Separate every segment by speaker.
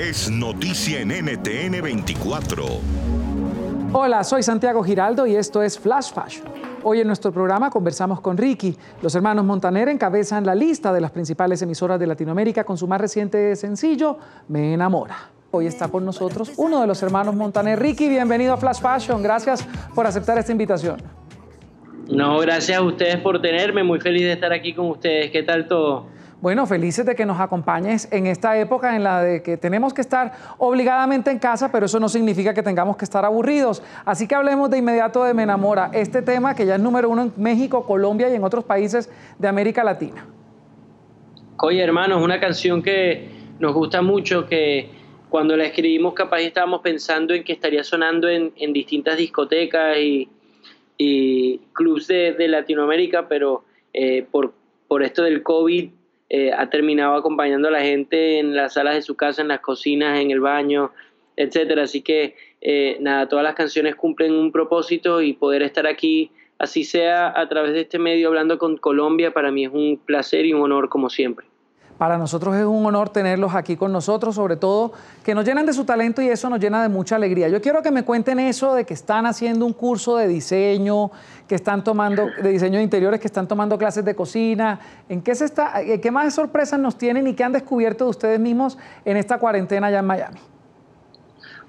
Speaker 1: es noticia en NTN 24.
Speaker 2: Hola, soy Santiago Giraldo y esto es Flash Fashion. Hoy en nuestro programa conversamos con Ricky. Los hermanos Montaner encabezan la lista de las principales emisoras de Latinoamérica con su más reciente sencillo, Me enamora. Hoy está con nosotros uno de los hermanos Montaner. Ricky, bienvenido a Flash Fashion. Gracias por aceptar esta invitación.
Speaker 3: No, gracias a ustedes por tenerme. Muy feliz de estar aquí con ustedes. ¿Qué tal todo?
Speaker 2: Bueno, felices de que nos acompañes en esta época en la de que tenemos que estar obligadamente en casa, pero eso no significa que tengamos que estar aburridos. Así que hablemos de inmediato de Me Enamora, este tema que ya es número uno en México, Colombia y en otros países de América Latina.
Speaker 3: Oye, hermano, es una canción que nos gusta mucho, que cuando la escribimos capaz estábamos pensando en que estaría sonando en, distintas discotecas y, y clubs de, Latinoamérica, pero eh, por, por esto del COVID eh, ha terminado acompañando a la gente en las salas de su casa, en las cocinas, en el baño, etcétera. Así que eh, nada, todas las canciones cumplen un propósito y poder estar aquí, así sea a través de este medio hablando con Colombia, para mí es un placer y un honor como siempre.
Speaker 2: Para nosotros es un honor tenerlos aquí con nosotros, sobre todo que nos llenan de su talento y eso nos llena de mucha alegría. Yo quiero que me cuenten eso de que están haciendo un curso de diseño, que están tomando, de diseño de interiores, que están tomando clases de cocina. ¿En qué, se está, qué más sorpresas nos tienen y qué han descubierto de ustedes mismos en esta cuarentena allá en Miami?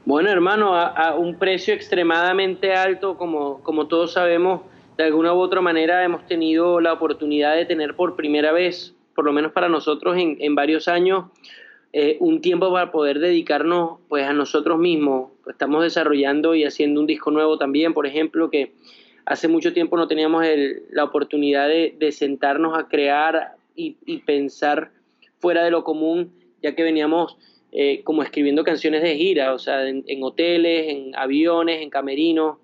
Speaker 3: Bueno, hermano, a, un precio extremadamente alto, como, como todos sabemos, de alguna u otra manera hemos tenido la oportunidad de tener por primera vez por lo menos para nosotros en, varios años, eh, un tiempo para poder dedicarnos pues a nosotros mismos. Estamos desarrollando y haciendo un disco nuevo también, por ejemplo, que hace mucho tiempo no teníamos la oportunidad de, sentarnos a crear y, pensar fuera de lo común, ya que veníamos eh, como escribiendo canciones de gira, o sea, en, hoteles, en aviones, en camerinos,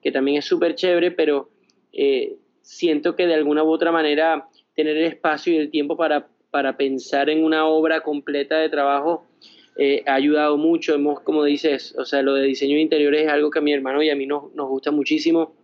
Speaker 3: que también es súper chévere, pero eh, siento que de alguna u otra manera tener el espacio y el tiempo para, para pensar en una obra completa de trabajo eh, ha ayudado mucho. Hemos, como dices, o sea, lo de diseño de interiores es algo que a mi hermano y a mí nos, nos gusta muchísimo.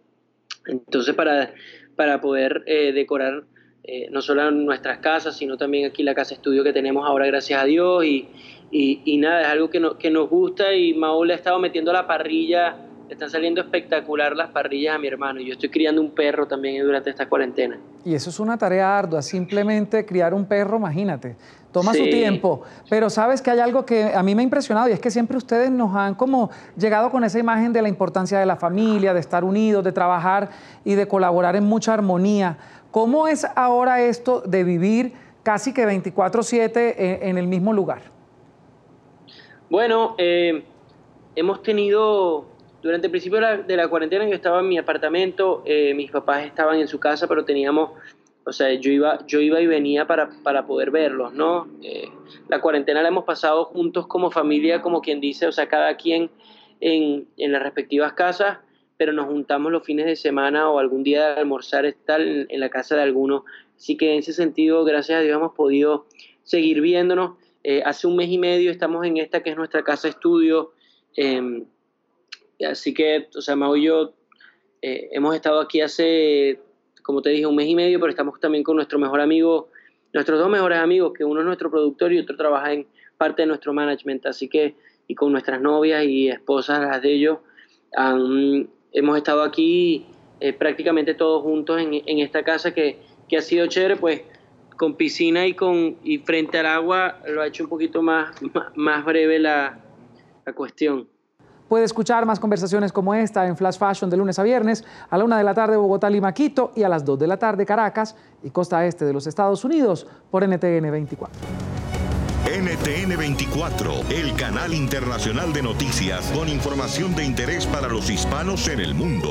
Speaker 3: Entonces, para, para poder eh, decorar eh, no solo nuestras casas, sino también aquí la casa estudio que tenemos ahora, gracias a Dios. Y, y, y nada, es algo que, no, que nos gusta y Maú le ha estado metiendo la parrilla están saliendo espectacular las parrillas a mi hermano y yo estoy criando un perro también durante esta cuarentena.
Speaker 2: Y eso es una tarea ardua, simplemente criar un perro, imagínate, toma su tiempo, pero sabes que hay algo que a mí me ha impresionado y es que siempre ustedes nos han como llegado con esa imagen de la importancia de la familia, de estar unidos, de trabajar y de colaborar en mucha armonía. ¿Cómo es ahora esto de vivir casi que 24/7 en, el mismo lugar?
Speaker 3: Bueno, eh, hemos tenido durante el principio de la, cuarentena yo estaba en mi apartamento, eh, mis papás estaban en su casa, pero teníamos, o sea, yo iba, yo iba y venía para, para poder verlos, ¿no? Eh, la cuarentena la hemos pasado juntos como familia, como quien dice, o sea, cada quien en, en las respectivas casas, pero nos juntamos los fines de semana o algún día de almorzar estar en, la casa de alguno. Así que en ese sentido, gracias a Dios, hemos podido seguir viéndonos. Eh, hace un mes y medio estamos en esta que es nuestra casa estudio. Eh, Así que, o sea, Mau y yo eh, hemos estado aquí hace, como te dije, un mes y medio, pero estamos también con nuestro mejor amigo, nuestros dos mejores amigos, que uno es nuestro productor y otro trabaja en parte de nuestro management. Así que, y con nuestras novias y esposas, las de ellos, hemos estado aquí eh, prácticamente todos juntos en, en esta casa que, que, ha sido chévere, pues con piscina y, con, y frente al agua lo ha hecho un poquito más, más, breve la, la cuestión.
Speaker 2: Puede escuchar más conversaciones como esta en Flash Fashion de lunes a viernes a la una de la tarde Bogotá, Lima, Quito y a las 2 de la tarde Caracas y costa este de los Estados Unidos por NTN 24.
Speaker 1: NTN 24, el canal internacional de noticias con información de interés para los hispanos en el mundo.